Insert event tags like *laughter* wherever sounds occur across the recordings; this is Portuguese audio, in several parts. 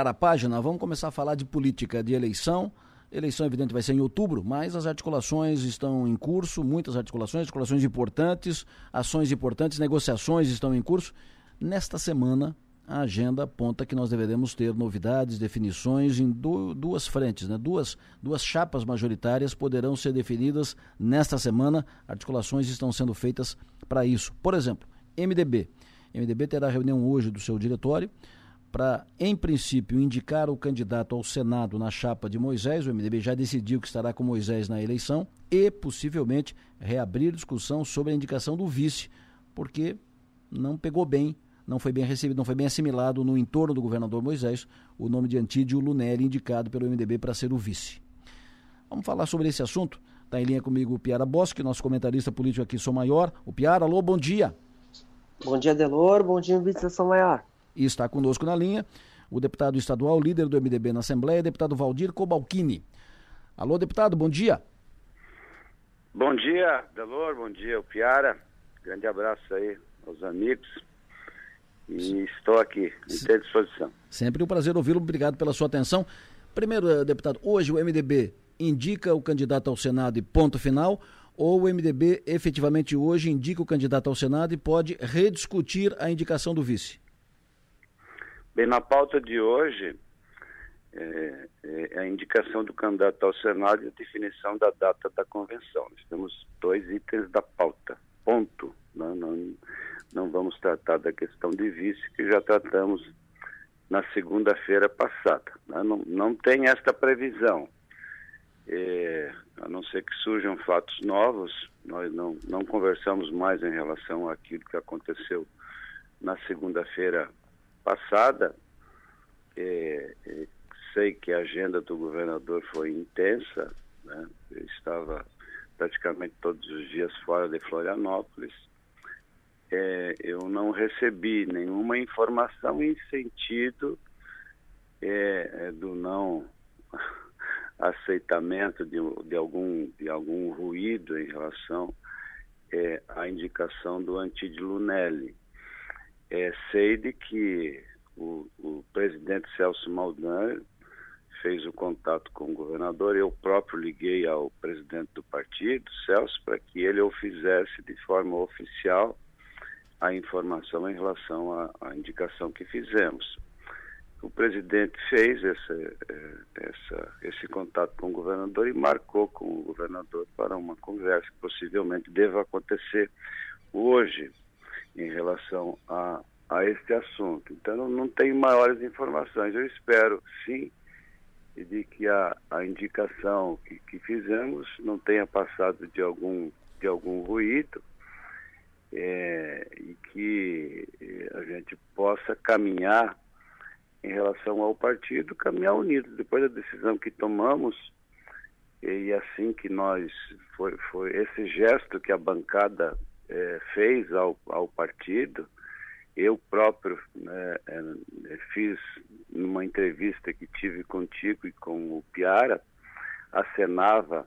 a página, vamos começar a falar de política de eleição. Eleição, evidente, vai ser em outubro, mas as articulações estão em curso, muitas articulações, articulações importantes, ações importantes, negociações estão em curso. Nesta semana, a agenda aponta que nós deveremos ter novidades, definições em du duas frentes, né? duas, duas chapas majoritárias poderão ser definidas nesta semana. Articulações estão sendo feitas para isso. Por exemplo, MDB. MDB terá reunião hoje do seu diretório para, em princípio, indicar o candidato ao Senado na chapa de Moisés. O MDB já decidiu que estará com Moisés na eleição e, possivelmente, reabrir discussão sobre a indicação do vice, porque não pegou bem, não foi bem recebido, não foi bem assimilado no entorno do governador Moisés o nome de Antídio Lunelli, indicado pelo MDB para ser o vice. Vamos falar sobre esse assunto. Está em linha comigo o Piara Bosque, nosso comentarista político aqui, Sou Maior. O Piara, alô, bom dia. Bom dia, Delor. Bom dia, vice São Maior. E está conosco na linha o deputado estadual, líder do MDB na Assembleia, deputado Valdir Cobalcini. Alô, deputado, bom dia. Bom dia, Delor, bom dia, o Piara. Grande abraço aí aos amigos. E estou aqui, à disposição. Sempre um prazer ouvi-lo, obrigado pela sua atenção. Primeiro, eh, deputado, hoje o MDB indica o candidato ao Senado e ponto final, ou o MDB efetivamente hoje indica o candidato ao Senado e pode rediscutir a indicação do vice? Bem, na pauta de hoje, é, é, a indicação do candidato ao Senado e a definição da data da convenção. Nós temos dois itens da pauta, ponto. Não, não, não vamos tratar da questão de vice, que já tratamos na segunda-feira passada. Né? Não, não tem esta previsão. É, a não ser que surjam fatos novos, nós não, não conversamos mais em relação àquilo que aconteceu na segunda-feira passada, é, é, sei que a agenda do governador foi intensa, né? eu estava praticamente todos os dias fora de Florianópolis. É, eu não recebi nenhuma informação em sentido é, é do não *laughs* aceitamento de, de, algum, de algum ruído em relação é, à indicação do Antídio Lunelli. É, sei de que o, o presidente Celso Maldan fez o contato com o governador, eu próprio liguei ao presidente do partido, Celso, para que ele o fizesse de forma oficial a informação em relação à, à indicação que fizemos. O presidente fez essa, é, essa, esse contato com o governador e marcou com o governador para uma conversa que possivelmente deva acontecer hoje em relação a, a este assunto. Então, não, não tenho maiores informações. Eu espero, sim, de que a, a indicação que, que fizemos não tenha passado de algum, de algum ruído é, e que é, a gente possa caminhar em relação ao partido, caminhar unido. Depois da decisão que tomamos, e assim que nós, foi, foi esse gesto que a bancada é, fez ao, ao partido, eu próprio né, é, fiz numa entrevista que tive contigo e com o Piara, acenava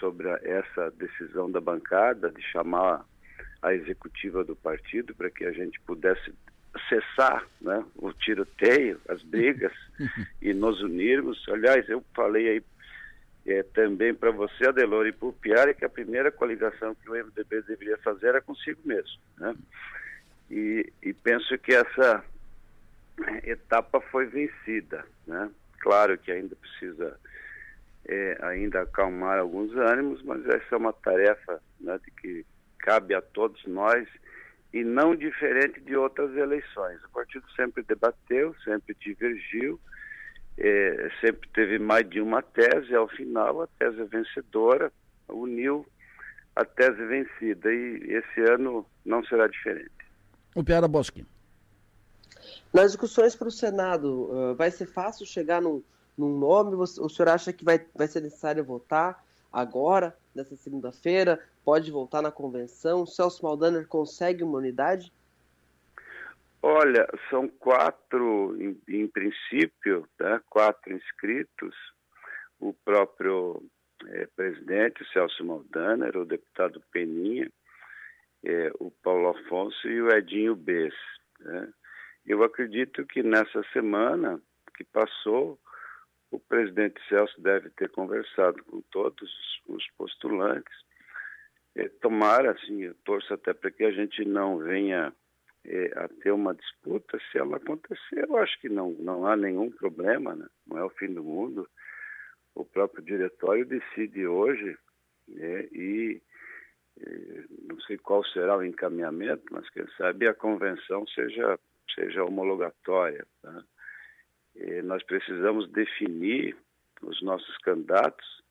sobre essa decisão da bancada de chamar a executiva do partido para que a gente pudesse cessar né, o tiroteio, as brigas *laughs* e nos unirmos. Aliás, eu falei aí é, também para você, Adelor, e para o Piara, que a primeira coligação que o MDB deveria fazer era consigo mesmo. Né? E, e penso que essa etapa foi vencida. Né? Claro que ainda precisa é, ainda acalmar alguns ânimos, mas essa é uma tarefa né, de que cabe a todos nós e não diferente de outras eleições. O partido sempre debateu, sempre divergiu, é, sempre teve mais de uma tese, ao final a tese vencedora uniu a tese vencida e esse ano não será diferente. O Piara Bosque. Nas discussões para o Senado, uh, vai ser fácil chegar num, num nome? O senhor acha que vai, vai ser necessário votar agora, nessa segunda-feira? Pode voltar na convenção? O Celso Maldaner consegue uma unidade? Olha, são quatro, em, em princípio, tá? quatro inscritos. O próprio é, presidente, Celso Maldaner, o deputado Peninha, é, o Paulo Afonso e o Edinho Bess. Né? Eu acredito que nessa semana que passou, o presidente Celso deve ter conversado com todos os postulantes. É, tomara, assim, eu torço até para que a gente não venha é, a ter uma disputa. Se ela acontecer, eu acho que não, não há nenhum problema, né? não é o fim do mundo. O próprio diretório decide hoje né? e é, não sei qual será o encaminhamento, mas quem sabe a convenção seja, seja homologatória. Tá? nós precisamos definir os nossos candidatos,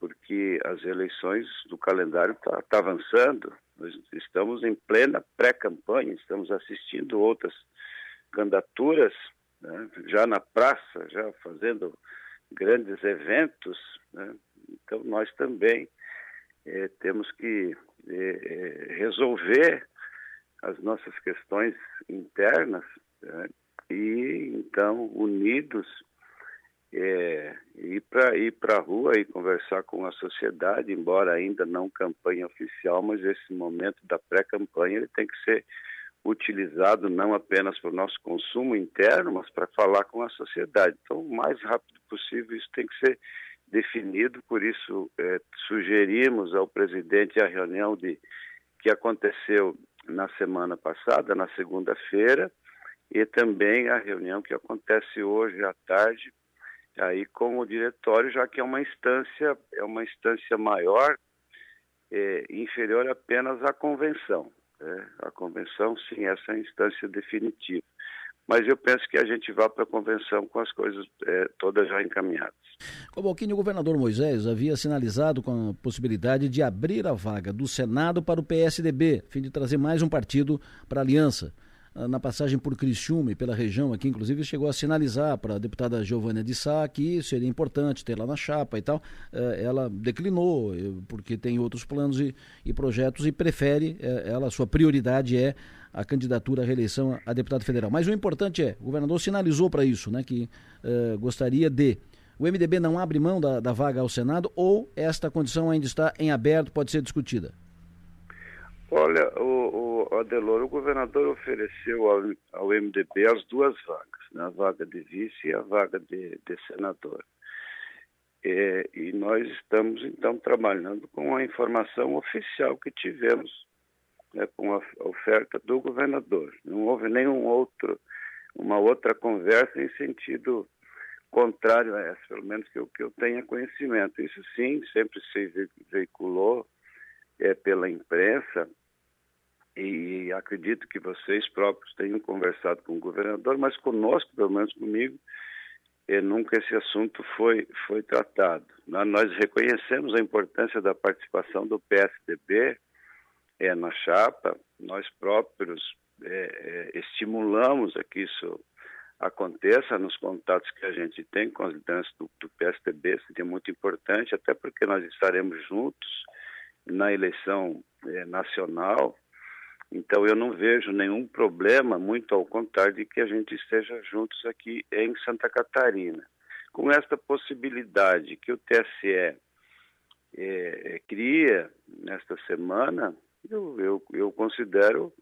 porque as eleições do calendário está tá avançando. Nós estamos em plena pré-campanha, estamos assistindo outras candidaturas né, já na praça, já fazendo grandes eventos. Né? Então, nós também é, temos que é, resolver as nossas questões internas né? e então unidos é, ir para ir a rua e conversar com a sociedade, embora ainda não campanha oficial, mas esse momento da pré-campanha tem que ser utilizado não apenas para o nosso consumo interno, mas para falar com a sociedade. Então, o mais rápido possível isso tem que ser definido. Por isso, é, sugerimos ao presidente a reunião de que aconteceu na semana passada, na segunda-feira, e também a reunião que acontece hoje à tarde, aí com o diretório, já que é uma instância, é uma instância maior, é, inferior apenas à convenção. Né? A convenção, sim, essa é a instância definitiva. Mas eu penso que a gente vá para a convenção com as coisas é, todas já encaminhadas. Cobalquini, o governador Moisés havia sinalizado com a possibilidade de abrir a vaga do Senado para o PSDB, a fim de trazer mais um partido para a aliança. Ah, na passagem por Criciúma e pela região aqui, inclusive, chegou a sinalizar para a deputada Giovânia de Sá que seria importante ter lá na chapa e tal. Eh, ela declinou, eh, porque tem outros planos e, projetos e prefere, eh, ela, sua prioridade é a candidatura à reeleição a deputado federal. Mas o importante é, o governador sinalizou para isso, né, que gostaria de. O MDB não abre mão da, da vaga ao Senado ou esta condição ainda está em aberto, pode ser discutida? Olha, o, o o governador ofereceu ao, ao MDB as duas vagas, né? a vaga de vice e a vaga de, de senador. É, e nós estamos, então, trabalhando com a informação oficial que tivemos né, com a oferta do governador. Não houve nenhum outro, uma outra conversa em sentido contrário a essa, pelo menos que eu, que eu tenha conhecimento. Isso sim, sempre se veiculou é, pela imprensa, e acredito que vocês próprios tenham conversado com o governador, mas conosco, pelo menos comigo, nunca esse assunto foi, foi tratado. Nós reconhecemos a importância da participação do PSDB eh, na chapa, nós próprios eh, estimulamos a que isso aconteça nos contatos que a gente tem com as lideranças do, do PSDB, seria muito importante, até porque nós estaremos juntos na eleição nacional então eu não vejo nenhum problema, muito ao contrário, de que a gente esteja juntos aqui em Santa Catarina. Com esta possibilidade que o TSE é, é, cria nesta semana, eu, eu, eu considero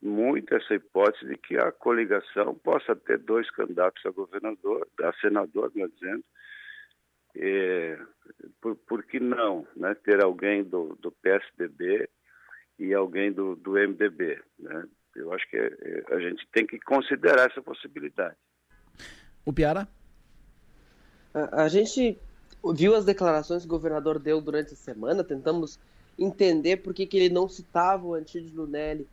muito essa hipótese de que a coligação possa ter dois candidatos a governador, a senador, melhor dizendo, é, por, por que não né, ter alguém do, do PSDB e alguém do, do MDB. Né? Eu acho que é, é, a gente tem que considerar essa possibilidade. O Piara? A, a gente viu as declarações que o governador deu durante a semana, tentamos entender por que, que ele não citava o Antídio Lunelli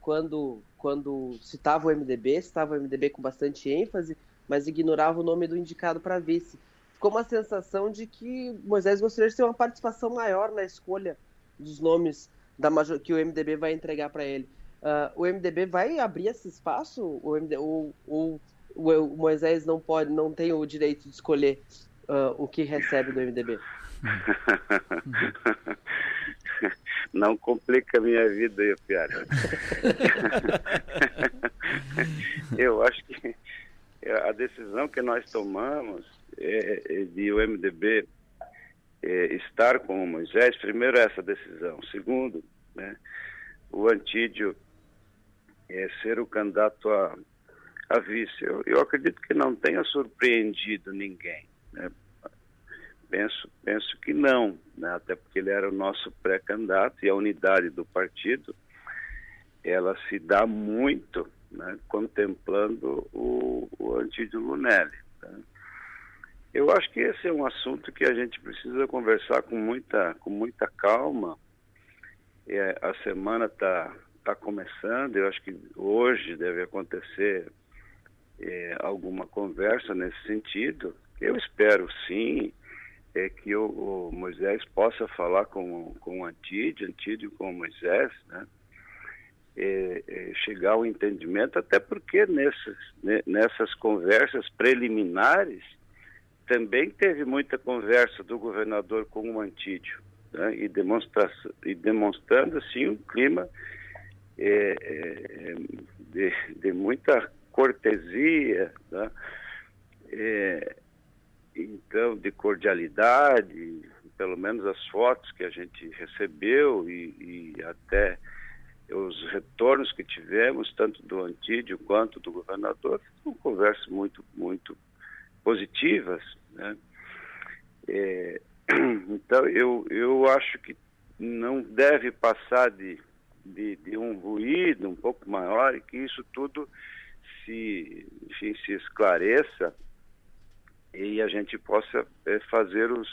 quando, quando citava o MDB, citava o MDB com bastante ênfase, mas ignorava o nome do indicado para vice. Ficou uma sensação de que Moisés gostaria de ter uma participação maior na escolha dos nomes da major, que o MDB vai entregar para ele. Uh, o MDB vai abrir esse espaço? O, MD, o, o, o, Moisés não pode, não tem o direito de escolher uh, o que recebe do MDB? *laughs* Não complica a minha vida aí, Piara. *laughs* Eu acho que a decisão que nós tomamos é, é de o MDB é, estar com o Moisés, primeiro essa decisão. Segundo, né, o Antídio é, ser o candidato a, a vice. Eu, eu acredito que não tenha surpreendido ninguém. Né? Penso, penso que não, né? até porque ele era o nosso pré-candidato e a unidade do partido ela se dá muito né? contemplando o, o Antídio Lunelli. Tá? Eu acho que esse é um assunto que a gente precisa conversar com muita, com muita calma. É, a semana está tá começando, eu acho que hoje deve acontecer é, alguma conversa nesse sentido. Eu espero sim é, que o, o, Moisés possa falar com, com o Antídio, Antídio com o Moisés, né? É, é, chegar ao entendimento, até porque nessas, nessas conversas preliminares também teve muita conversa do governador com o Antídio, né? e, demonstra, e demonstrando assim um clima é, é, de, de muita cortesia, né? é, então de cordialidade, pelo menos as fotos que a gente recebeu e, e, até os retornos que tivemos, tanto do Antídio quanto do governador, foram conversas muito, muito positivas. Né? É, *clears throat* então, eu, eu acho que não deve passar de, de, de um ruído um pouco maior e que isso tudo se, enfim, se esclareça e a gente possa é, fazer os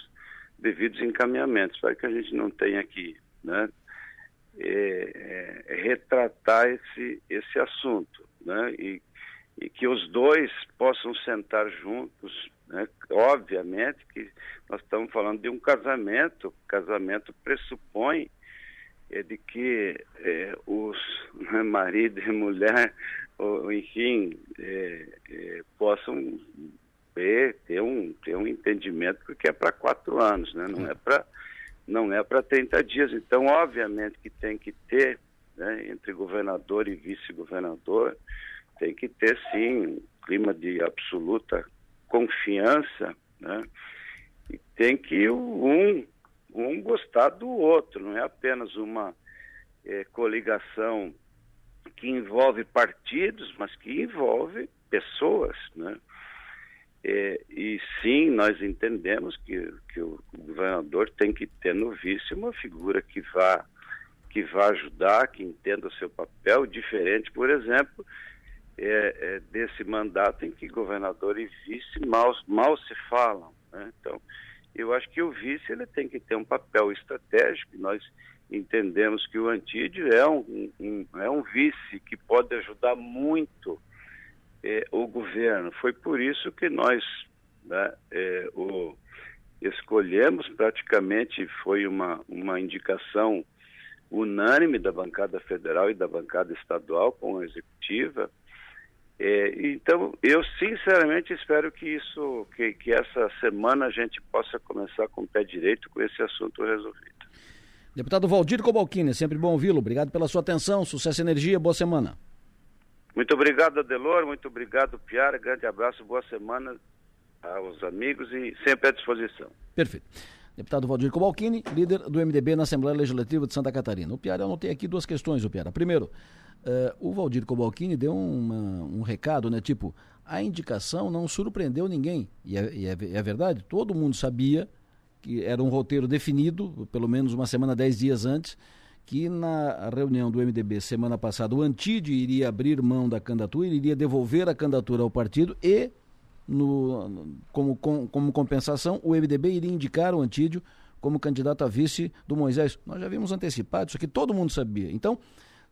devidos encaminhamentos para que a gente não tenha que né, é, é, retratar esse, esse assunto né, e, e que os dois possam sentar juntos. Né, obviamente que nós estamos falando de um casamento, casamento pressupõe é de que é, os né, marido e mulher ou, enfim, é, é, possam ter, ter, um, ter um entendimento porque é para quatro anos, né? não é para não é para 30 dias. Então, obviamente que tem que ter, né, entre governador e vice-governador, tem que ter sim um clima de absoluta confiança, né? E tem que um, um gostar do outro, não é apenas uma é, coligação que envolve partidos, mas que envolve pessoas, né? É, e sim, nós entendemos que, que o governador tem que ter no vice uma figura que vá que vá ajudar, que entenda o seu papel, diferente, por exemplo, é, é, desse mandato em que governador e vice mal, mal se falam. Né? Então, eu acho que o vice ele tem que ter um papel estratégico. Nós entendemos que o Antídio é um, um, é um vice que pode ajudar muito é, o governo. Foi por isso que nós né, é, o escolhemos, praticamente foi uma, uma indicação unânime da bancada federal e da bancada estadual com a executiva. É, então, eu sinceramente espero que isso, que, que essa semana a gente possa começar com o pé direito com esse assunto resolvido. Deputado Valdir Cobalcini, sempre bom ouvi-lo. Obrigado pela sua atenção. Sucesso e energia. Boa semana. Muito obrigado, Adelor. Muito obrigado, Piara. Grande abraço. Boa semana aos amigos e sempre à disposição. Perfeito. Deputado Valdir Cobalcini, líder do MDB na Assembleia Legislativa de Santa Catarina. O Piara, eu anotei aqui duas questões, o Piara. Primeiro, uh, o Valdir Cobalcini deu uma, um recado, né? Tipo, a indicação não surpreendeu ninguém. E é, e é, é verdade, todo mundo sabia que era um roteiro definido, pelo menos uma semana, dez dias antes, que na reunião do MDB semana passada o Antide iria abrir mão da candidatura, iria devolver a candidatura ao partido e, no, como, com, como compensação, o MDB iria indicar o Antídio como candidato a vice do Moisés. Nós já vimos antecipado, isso aqui todo mundo sabia. Então,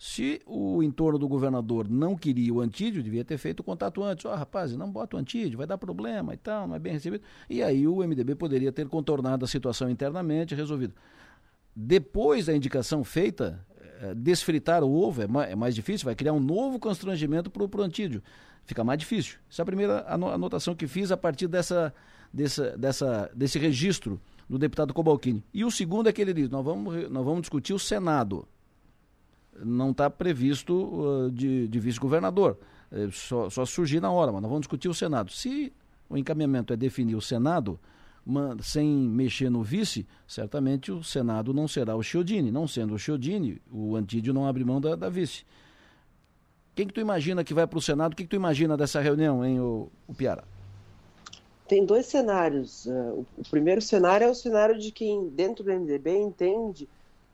se o entorno do governador não queria o Antídio, devia ter feito o contato antes. Ó, oh, rapaz, não bota o Antídio, vai dar problema e tal, não é bem recebido. E aí o MDB poderia ter contornado a situação internamente, resolvido. Depois da indicação feita, eh, desfritar o ovo é mais, é mais difícil, vai criar um novo constrangimento para o Antídio. Fica mais difícil. Essa é a primeira anotação que fiz a partir dessa, dessa, dessa, desse registro do deputado Cobalcini. E o segundo é que ele diz: nós vamos, nós vamos discutir o Senado não está previsto uh, de, de vice-governador. É, só, só surgir na hora, mas nós vamos discutir o Senado. Se o encaminhamento é definir o Senado, sem mexer no vice, certamente o Senado não será o Chiodini. Não sendo o Chiodini, o Antídio não abre mão da, da vice. Quem que tu imagina que vai para o Senado? O que, que tu imagina dessa reunião, hein, o, o Piara? Tem dois cenários. Uh, o primeiro cenário é o cenário de quem, dentro do MDB, entende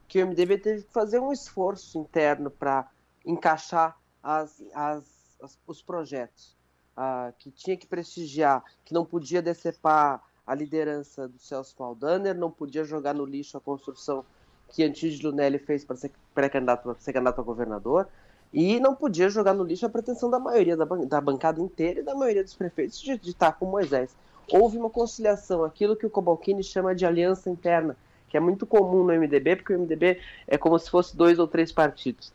que o MDB teve que fazer um esforço interno para encaixar as, as, as, os projetos, uh, que tinha que prestigiar, que não podia decepar a liderança do Celso Maldaner, não podia jogar no lixo a construção que Antídio Lunelli fez para ser pré-candidato ser candidato a governador, e não podia jogar no lixo a pretensão da maioria da, ban da bancada inteira e da maioria dos prefeitos de, de estar com Moisés. Houve uma conciliação, aquilo que o Cobalcini chama de aliança interna, que é muito comum no MDB, porque o MDB é como se fosse dois ou três partidos.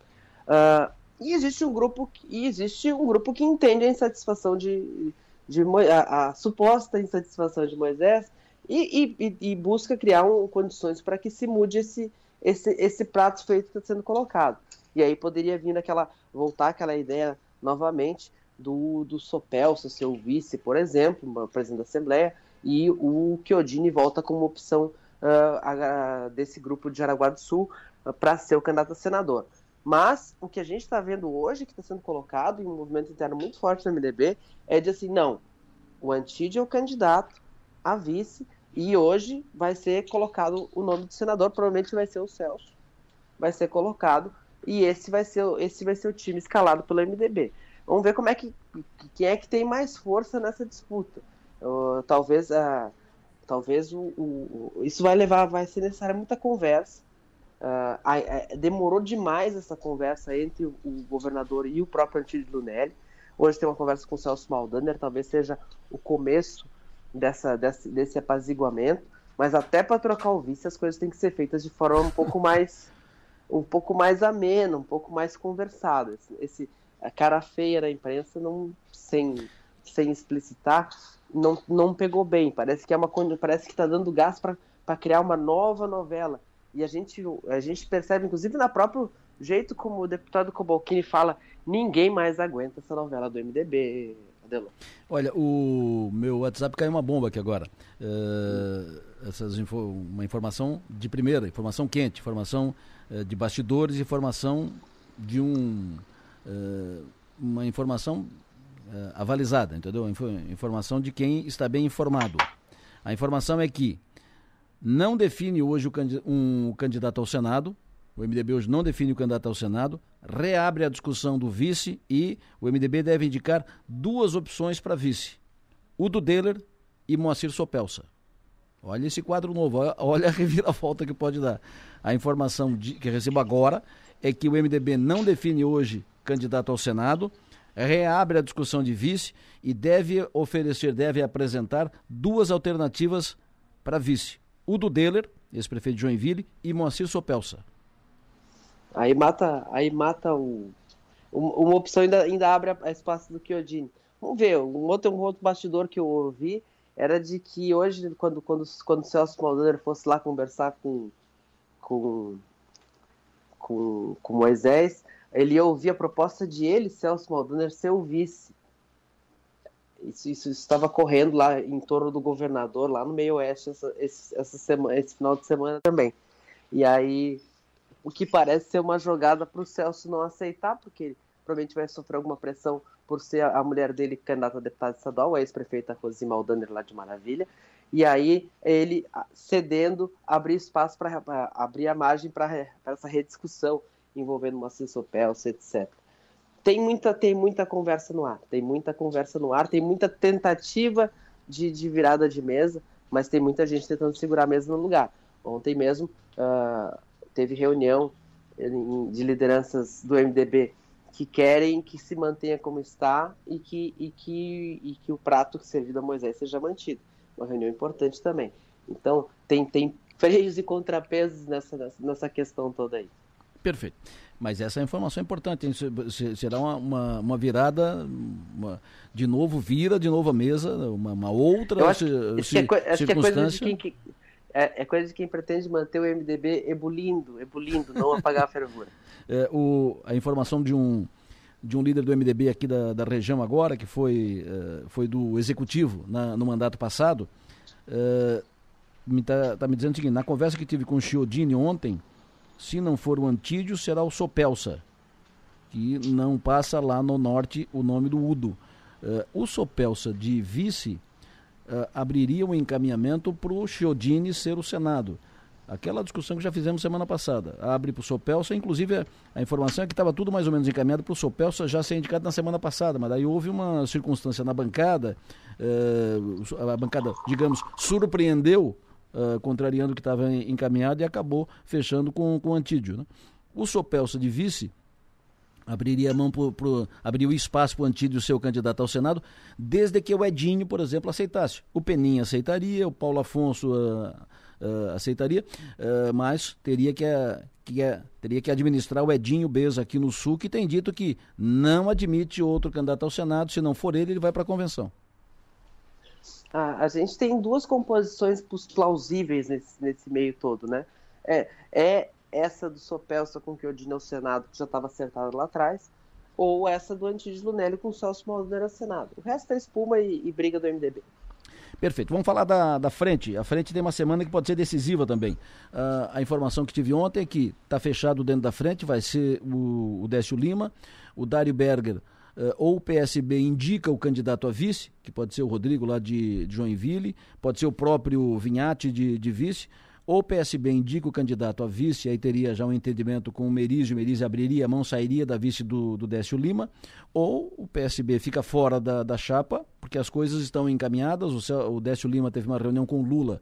Uh, e existe um grupo existe um grupo que entende a insatisfação de, de a, a suposta insatisfação de Moisés e, e, e busca criar um, condições para que se mude esse, esse, esse prato feito que está sendo colocado. E aí poderia vir aquela voltar aquela ideia novamente do, do Sopelso ser o vice, por exemplo, presidente da Assembleia, e o Chiodini volta como opção uh, desse grupo de Jaraguá do Sul uh, para ser o candidato a senador. Mas o que a gente está vendo hoje, que está sendo colocado em um movimento interno muito forte no MDB, é de assim, não, o Antídio é o candidato a vice e hoje vai ser colocado o nome do senador, provavelmente vai ser o Celso, vai ser colocado e esse vai ser, esse vai ser o time escalado pelo MDB. Vamos ver como é que quem é que tem mais força nessa disputa. Uh, talvez a uh, talvez o, o, isso vai levar, vai ser necessária muita conversa. Uh, a, a, demorou demais essa conversa entre o, o governador e o próprio Antílio Lunelli. Hoje tem uma conversa com o Celso Maldaner, talvez seja o começo dessa, desse, desse apaziguamento. Mas até para trocar o vice, as coisas têm que ser feitas de forma um pouco *laughs* mais um pouco mais amena, um pouco mais conversada. Esse, esse, a cara feia da imprensa, não, sem, sem explicitar, não, não pegou bem. Parece que é uma parece que está dando gás para criar uma nova novela. E a gente, a gente percebe, inclusive, na próprio jeito como o deputado Cobalcini fala, ninguém mais aguenta essa novela do MDB. Adelo. Olha, o meu WhatsApp caiu uma bomba aqui agora. Uh, essas info, uma informação de primeira, informação quente, informação uh, de bastidores, informação de um uh, uma informação avalizada, entendeu? informação de quem está bem informado. A informação é que não define hoje o um candidato ao Senado, o MDB hoje não define o candidato ao Senado, reabre a discussão do vice e o MDB deve indicar duas opções para vice: o do Deller e Moacir Sopelsa. Olha esse quadro novo, olha a *laughs* reviravolta que pode dar. A informação de, que recebo agora é que o MDB não define hoje candidato ao Senado, reabre a discussão de vice e deve oferecer, deve apresentar duas alternativas para vice: o do Deller, ex-prefeito de Joinville, e Moacir Sopelsa. Aí mata, aí mata o. Uma opção ainda, ainda abre a espaço do Kyojin. Vamos ver, um outro, um outro bastidor que eu ouvi era de que hoje, quando, quando, quando o Celso Maldaner fosse lá conversar com, com, com, com Moisés, ele ia ouvir a proposta de ele, Celso Maldaner, ser o vice. Isso, isso, estava correndo lá em torno do governador, lá no meio oeste, essa, esse, essa semana, esse final de semana também. E aí o que parece ser uma jogada para o Celso não aceitar, porque ele provavelmente vai sofrer alguma pressão por ser a mulher dele candidata a deputada estadual, a ex-prefeita Rosima Aldaner lá de Maravilha, e aí ele cedendo abrir espaço para abrir a margem para essa rediscussão envolvendo uma Pels, etc. Tem muita, tem muita conversa no ar, tem muita conversa no ar, tem muita tentativa de, de virada de mesa, mas tem muita gente tentando segurar a mesa no lugar. Ontem mesmo, uh, teve reunião de lideranças do MDB que querem que se mantenha como está e que, e que, e que o prato servido a Moisés seja mantido. Uma reunião importante também. Então, tem, tem freios e contrapesos nessa, nessa questão toda aí. Perfeito. Mas essa informação é importante. Será uma, uma, uma virada, uma, de novo vira de novo a mesa, uma, uma outra Eu acho, que, é, que é coisa de quem, que, é, é, coisa de quem pretende manter o MDB ebulindo, ebulindo, não apagar a fervura. *laughs* É, o, a informação de um, de um líder do MDB aqui da, da região agora, que foi, uh, foi do executivo na, no mandato passado, uh, me tá, tá, me dizendo o seguinte, na conversa que tive com o Chiodini ontem, se não for o Antídio, será o Sopelsa, que não passa lá no norte o nome do Udo. Uh, o Sopelsa de vice uh, abriria um encaminhamento para o Chiodini ser o Senado. Aquela discussão que já fizemos semana passada. Abre para o Sopelsa, inclusive a, a, informação é que estava tudo mais ou menos encaminhado para o Sopelsa já ser indicado na semana passada, mas daí houve uma circunstância na bancada, uh, a bancada, digamos, surpreendeu, uh, contrariando o que estava encaminhado e acabou fechando com, com o Antídio. Né? O Sopelsa de vice abriria mão pro, pro, abriria o espaço para o Antídio ser o candidato ao Senado, desde que o Edinho, por exemplo, aceitasse. O Peninha aceitaria, o Paulo Afonso uh, uh, aceitaria, uh, mas teria que, que teria que administrar o Edinho Beza aqui no Sul, que tem dito que não admite outro candidato ao Senado, se não for ele, ele vai para a convenção. Ah, a gente tem duas composições plausíveis nesse, nesse meio todo, né? É, é essa do Sopelsa com que o Edinho ao Senado, que já estava acertado lá atrás, ou essa do Antídio Lunelli com o Celso Malder ao Senado. O resto é espuma e, e briga do MDB. Perfeito. Vamos falar da, da frente. A frente tem uma semana que pode ser decisiva também. Uh, a informação que tive ontem é que está fechado dentro da frente, vai ser o, o Décio Lima, o Dário Berger. Uh, ou o PSB indica o candidato a vice, que pode ser o Rodrigo lá de, de Joinville, pode ser o próprio Vinhati de, de vice, ou o PSB indica o candidato a vice, aí teria já um entendimento com o Merizio, o Merizio abriria a mão, sairia da vice do, do Décio Lima, ou o PSB fica fora da, da chapa, porque as coisas estão encaminhadas, o, o Décio Lima teve uma reunião com o Lula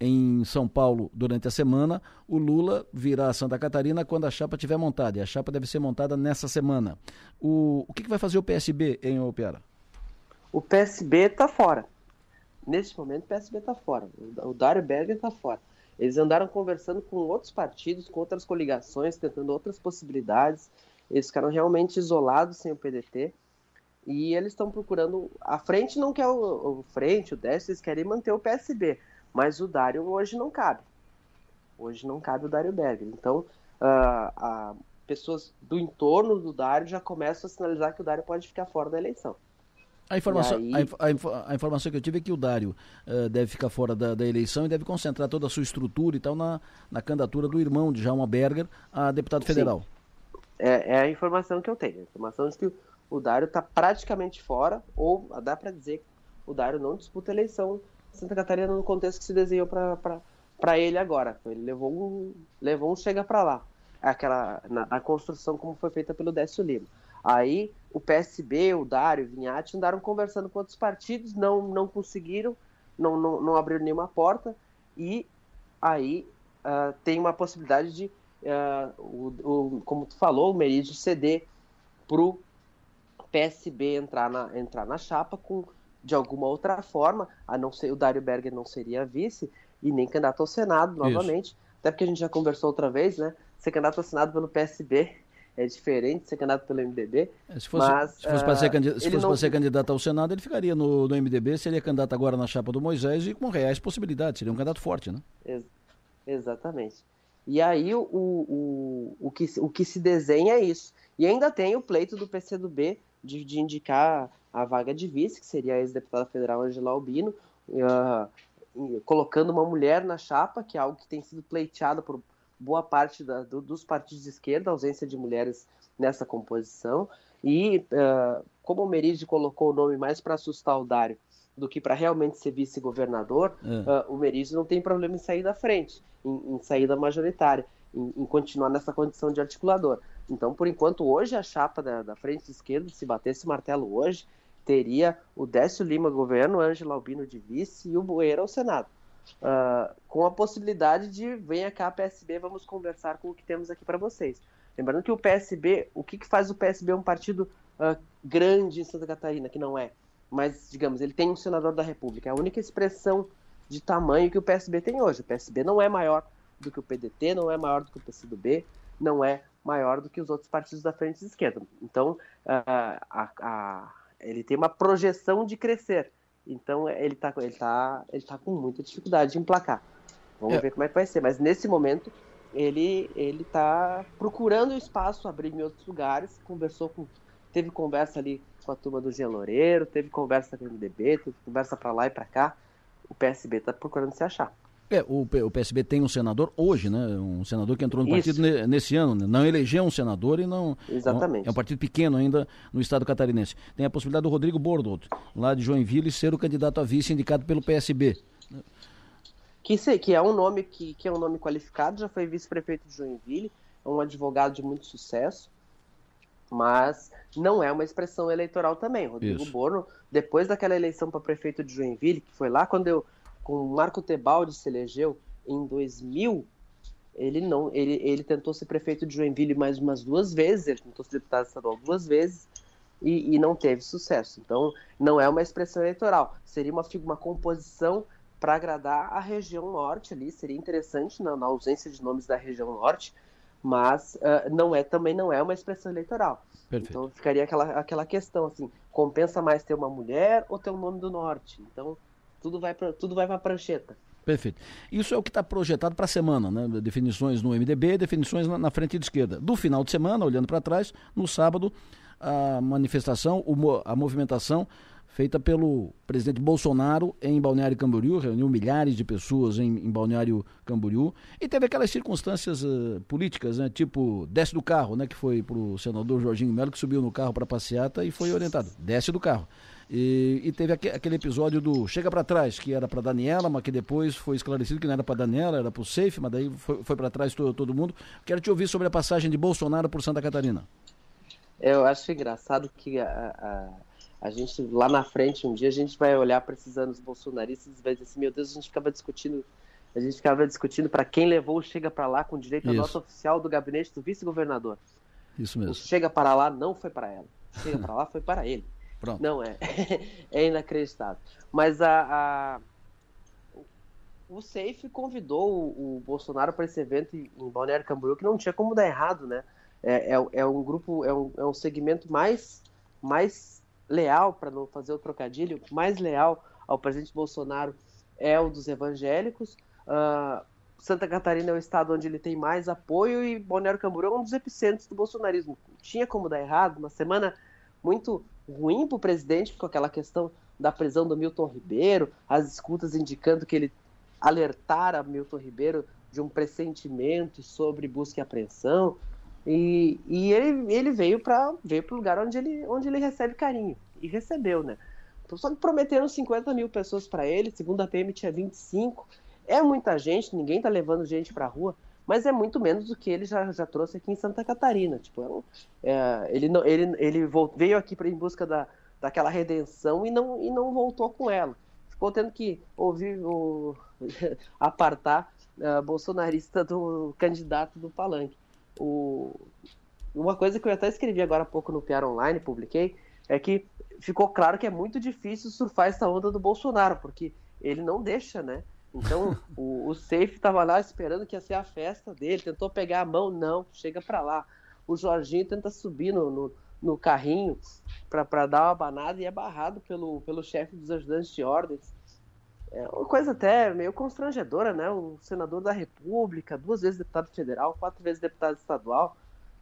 em São Paulo durante a semana, o Lula virá a Santa Catarina quando a chapa estiver montada, e a chapa deve ser montada nessa semana. O, o que, que vai fazer o PSB em Opiara? O PSB está fora. Neste momento, o PSB está fora. O Dário Berger está fora. Eles andaram conversando com outros partidos, com outras coligações, tentando outras possibilidades. Eles ficaram realmente isolados sem o PDT. E eles estão procurando. A frente não quer o, o frente, o Décio, eles querem manter o PSB. Mas o Dário hoje não cabe. Hoje não cabe o Dário Berger. Então, uh, uh, pessoas do entorno do Dário já começam a sinalizar que o Dário pode ficar fora da eleição. A informação, aí... a, a, a, informação que eu tive é que o Dário uh, deve ficar fora da, da, eleição e deve concentrar toda a sua estrutura e tal na, na candidatura do irmão de Jalma Berger a deputado federal. É, é, a informação que eu tenho. A informação de que o Dário está praticamente fora, ou dá para dizer que o Dário não disputa a eleição Santa Catarina no contexto que se desenhou para ele agora. Ele levou um, levou um chega para lá. Aquela, na, a construção como foi feita pelo Décio Lima. Aí o PSB, o Dário, o Vinhati andaram conversando com outros partidos, não, não conseguiram, não, não, não abriram nenhuma porta, e aí uh, tem uma possibilidade de, uh, o, o, como tu falou, o Merizio ceder para o PSB entrar na, entrar na chapa com, de alguma outra forma, a não ser o Dário Berger não seria vice e nem candidato ao Senado novamente, Isso. até porque a gente já conversou outra vez, né? Ser candidato ao Senado pelo PSB é diferente ser candidato pelo MDB. É, se fosse, mas, se fosse para ser, candidato, se fosse não... ser candidato ao Senado, ele ficaria no, no MDB, seria candidato agora na chapa do Moisés e com reais possibilidades, seria um candidato forte, né? Ex exatamente. E aí o, o, o, que, o que se desenha é isso. E ainda tem o pleito do PCdoB de, de indicar a vaga de vice, que seria a ex-deputada federal Angela Albino, uh, colocando uma mulher na chapa, que é algo que tem sido pleiteado por boa parte da, do, dos partidos de esquerda, a ausência de mulheres nessa composição. E uh, como o Meride colocou o nome mais para assustar o Dário do que para realmente ser vice-governador, uh, o Meride não tem problema em sair da frente, em, em saída majoritária, em, em, continuar nessa condição de articulador. Então, por enquanto, hoje a chapa da, da frente esquerda, se batesse martelo hoje, teria o Décio Lima governo, Ângelo Albino de vice e o Bueira ao Senado uh, com a possibilidade de venha cá PSB, vamos conversar com o que temos aqui para vocês. Lembrando que o PSB, o que, que faz o PSB um partido uh, grande em Santa Catarina, que não é, mas digamos, ele tem um senador da República, é a única expressão de tamanho que o PSB tem hoje. O PSB não é maior do que o PDT, não é maior do que o PCdoB, não é maior do que os outros partidos da frente de esquerda. Então, uh, a, a, ele tem uma projeção de crescer. Então ele está ele tá, ele tá com muita dificuldade de emplacar. Vamos é. ver como é que vai ser. Mas nesse momento ele ele está procurando espaço, abrir em outros lugares. Conversou com, teve conversa ali com a turma do Jean Loureiro, teve conversa com o MDB, teve conversa para lá e para cá. O PSB está procurando se achar. É, o, o, PSB tem um senador hoje, né? Um senador que entrou no Isso. partido nesse ano, né? não elegeu um senador e não. Exatamente. É um partido pequeno ainda no estado catarinense. Tem a possibilidade do Rodrigo Bordoto, lá de Joinville, ser o candidato a vice indicado pelo PSB. Que, sei, que é um nome que, que é um nome qualificado, já foi vice-prefeito de Joinville, é um advogado de muito sucesso, mas não é uma expressão eleitoral também. Rodrigo Isso. Borno, depois daquela eleição para prefeito de Joinville, que foi lá quando eu com o Marco Tebaldi se elegeu em 2000, ele não, ele, ele tentou ser prefeito de Joinville mais umas duas vezes, ele tentou ser deputado estadual duas vezes e, e não teve sucesso. Então, não é uma expressão eleitoral, seria uma, uma composição para agradar a região norte ali, seria interessante na, na, ausência de nomes da região norte, mas uh, não é também não é uma expressão eleitoral. Perfeito. Então ficaria aquela, aquela questão assim, compensa mais ter uma mulher ou ter o um nome do norte? Então tudo vai para tudo vai para a prancheta. Perfeito. Isso é o que está projetado para a semana, né? Definições no MDB, definições na, na frente de esquerda. Do final de semana, olhando para trás, no sábado, a manifestação, a movimentação feita pelo presidente Bolsonaro em Balneário Camboriú, reuniu milhares de pessoas em, em Balneário Camboriú e teve aquelas circunstâncias uh, políticas, né, tipo desce do carro, né, que foi para o senador Jorginho Melo que subiu no carro para passeata e foi orientado, desce do carro. E, e teve aquele episódio do chega para trás, que era para Daniela, mas que depois foi esclarecido que não era para Daniela, era para o Safe, mas daí foi, foi para trás todo, todo mundo. Quero te ouvir sobre a passagem de Bolsonaro por Santa Catarina. Eu acho engraçado que a, a, a gente lá na frente, um dia, a gente vai olhar para esses anos bolsonaristas e vai dizer assim: meu Deus, a gente ficava discutindo a gente ficava discutindo para quem levou o Chega para lá com direito à nota oficial do gabinete do vice-governador. Isso mesmo. O Chega para lá não foi para ela. O Chega para lá foi para ele. Pronto. Não é. *laughs* é inacreditável. Mas a, a, o Safe convidou o, o Bolsonaro para esse evento em, Balneário Camboriú, que não tinha como dar errado, né? É, é, é um grupo, é um, é um segmento mais, mais leal, para não fazer o trocadilho, mais leal ao presidente Bolsonaro é o dos evangélicos. Uh, Santa Catarina é o estado onde ele tem mais apoio e Balneário Camboriú é um dos epicentros do bolsonarismo. Tinha como dar errado, uma semana muito ruim para o presidente, com aquela questão da prisão do Milton Ribeiro, as escutas indicando que ele alertara Milton Ribeiro de um pressentimento sobre busca e apreensão. E, e ele, ele veio para veio o lugar onde ele, onde ele recebe carinho. E recebeu, né? Então, só que prometeram 50 mil pessoas para ele, segundo a PM tinha 25. É muita gente, ninguém tá levando gente para rua mas é muito menos do que ele já, já trouxe aqui em Santa Catarina. Tipo, é, é ele, não, ele, ele veio aqui pra, em busca da, daquela redenção e não, e não voltou com ela. Ficou tendo que ouvir o *laughs* apartar uh, bolsonarista do candidato do palanque. O, uma coisa que eu até escrevi agora há pouco no PR Online, publiquei, é que ficou claro que é muito difícil surfar essa onda do Bolsonaro, porque ele não deixa, né? Então, o, o Safe estava lá esperando que ia ser a festa dele, tentou pegar a mão, não, chega para lá. O Jorginho tenta subir no, no, no carrinho para dar uma banada e é barrado pelo, pelo chefe dos ajudantes de ordens. É uma coisa até meio constrangedora, né? Um senador da República, duas vezes deputado federal, quatro vezes deputado estadual,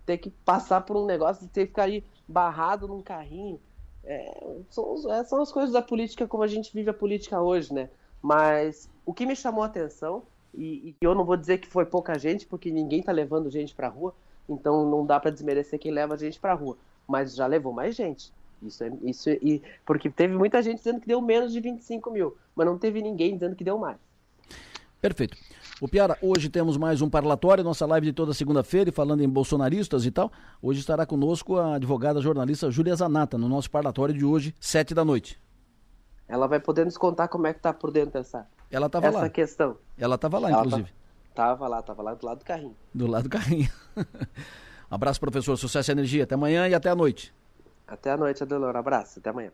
ter que passar por um negócio de ter que ficar aí barrado num carrinho. É, são, é, são as coisas da política como a gente vive a política hoje, né? Mas o que me chamou a atenção, e, e eu não vou dizer que foi pouca gente, porque ninguém está levando gente para rua, então não dá para desmerecer quem leva gente para rua, mas já levou mais gente. Isso é, isso é, e porque teve muita gente dizendo que deu menos de 25 mil, mas não teve ninguém dizendo que deu mais. Perfeito. O Piara, hoje temos mais um parlatório, nossa live de toda segunda-feira, falando em bolsonaristas e tal. Hoje estará conosco a advogada jornalista Júlia Zanata, no nosso parlatório de hoje, sete da noite. Ela vai poder nos contar como é que tá por dentro essa, ela tava essa lá. questão. Ela estava lá, ela inclusive. Tava lá, tava lá do lado do carrinho. Do lado do carrinho. *laughs* abraço, professor. Sucesso e energia. Até amanhã e até a noite. Até a noite, Adelor. Abraço. Até amanhã.